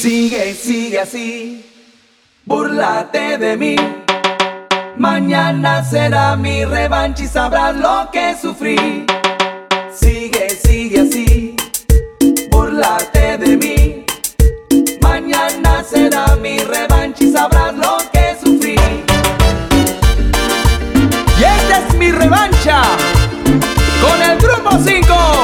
Sigue, sigue así, burlate de mí. Mañana será mi revancha y sabrás lo que sufrí. Sigue, sigue así, burlate de mí. Mañana será mi revancha y sabrás lo que sufrí. Y esta es mi revancha con el grupo 5.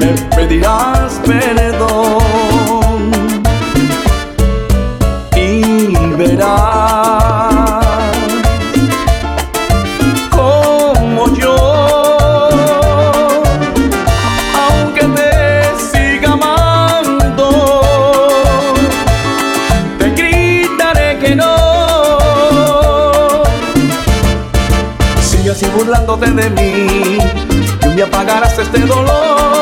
Me pedirás perdón. Y verás como yo aunque te siga amando te gritaré que no. Sigue así burlándote de mí y un día pagarás este dolor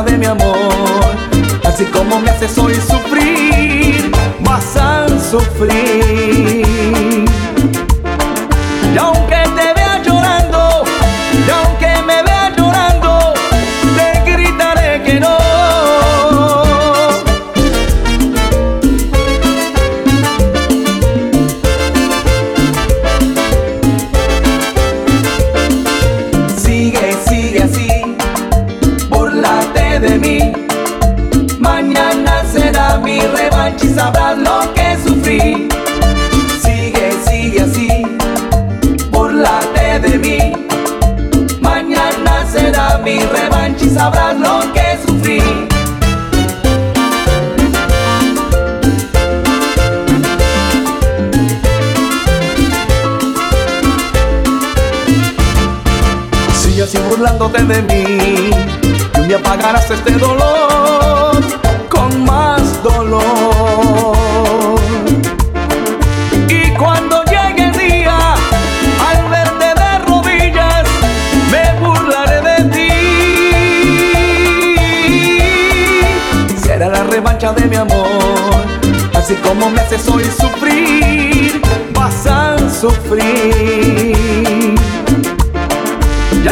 de mi amor, así como me haces hoy sufrir, vas a sufrir. De mí y un día este dolor con más dolor. Y cuando llegue el día, al verte de rodillas, me burlaré de ti. Será la revancha de mi amor, así como me haces hoy sufrir, vas a sufrir. Y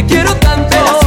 te quiero tanto.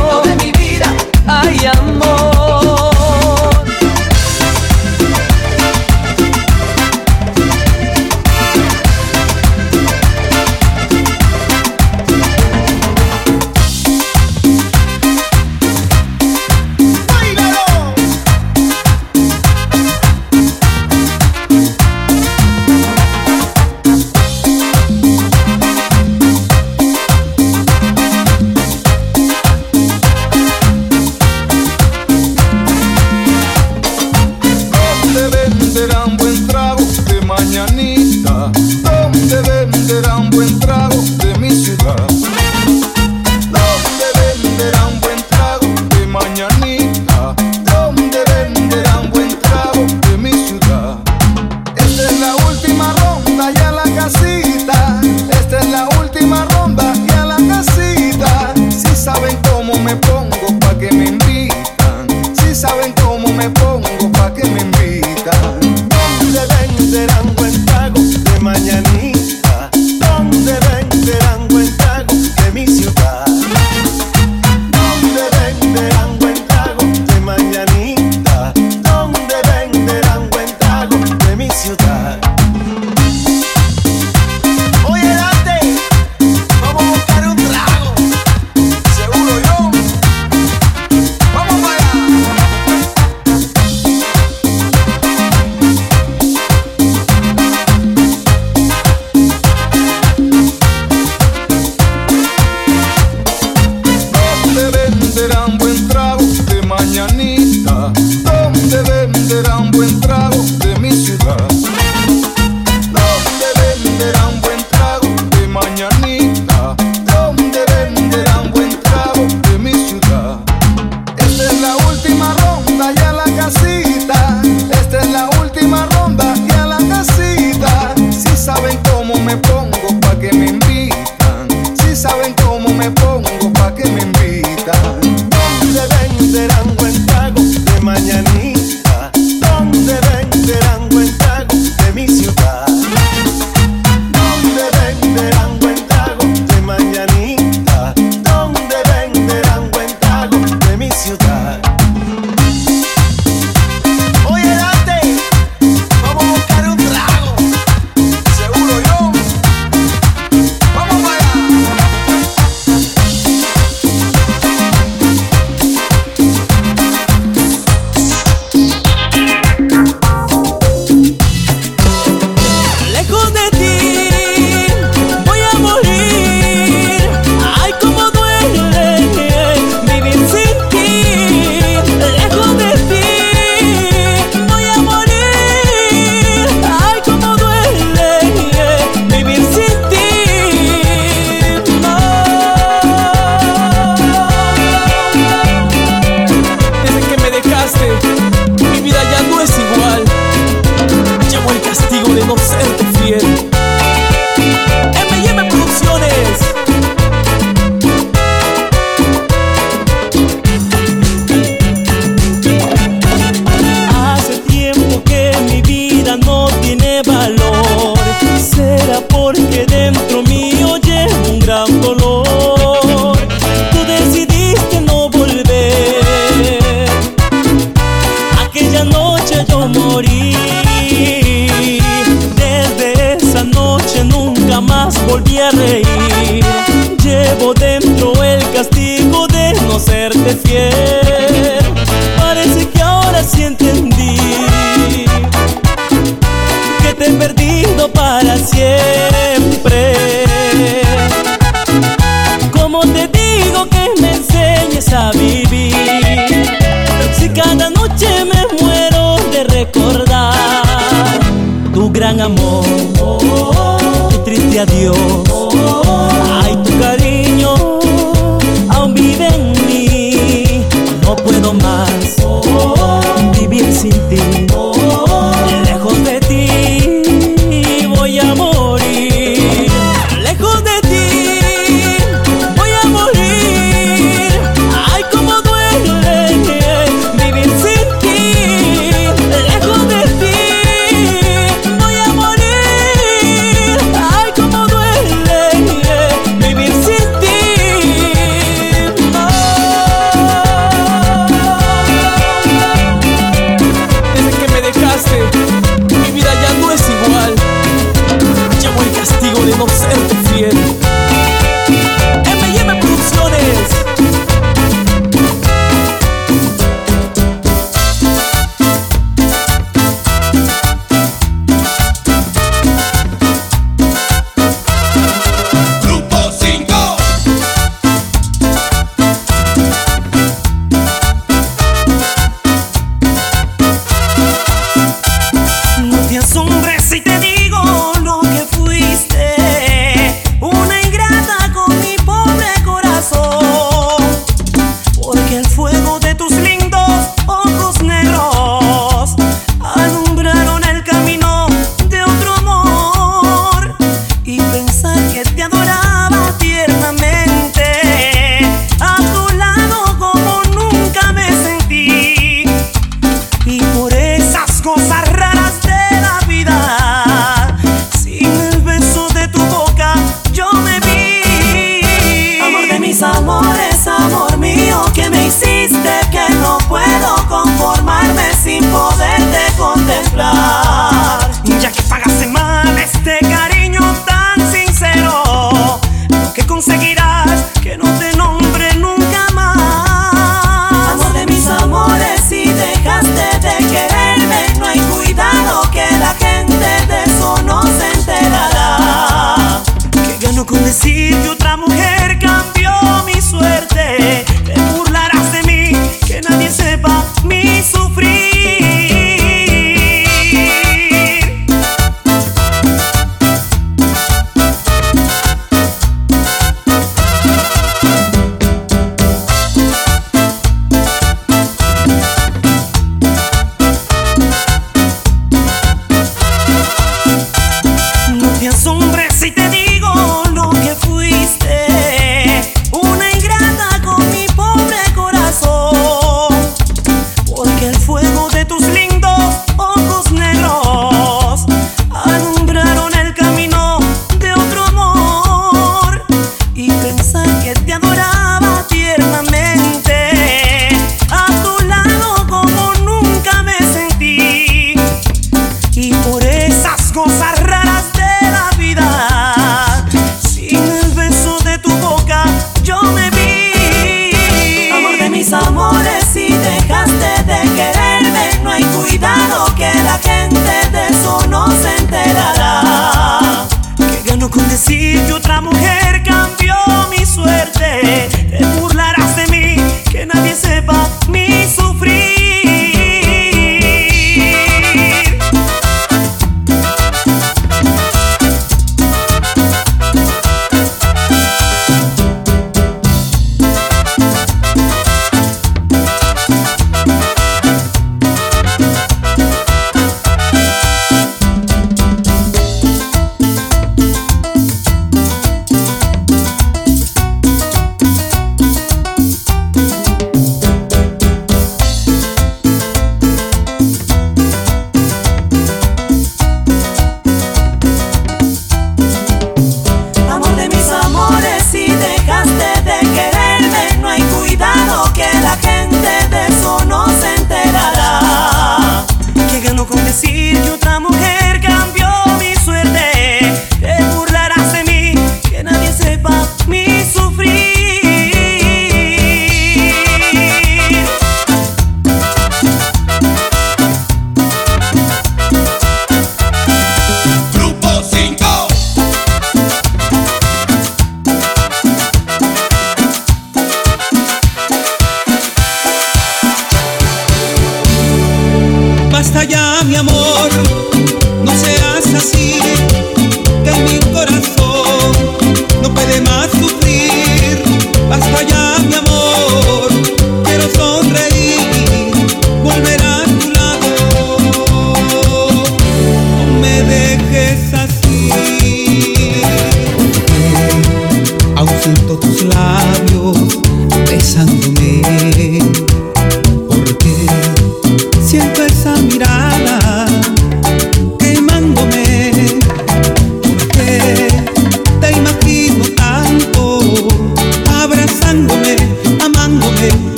Serte fiel. Parece que ahora sí entendí que te he perdido para siempre. Como te digo que me enseñes a vivir. Si cada noche me muero de recordar tu gran amor, tu triste adiós.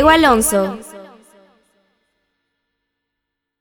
Diego Alonso.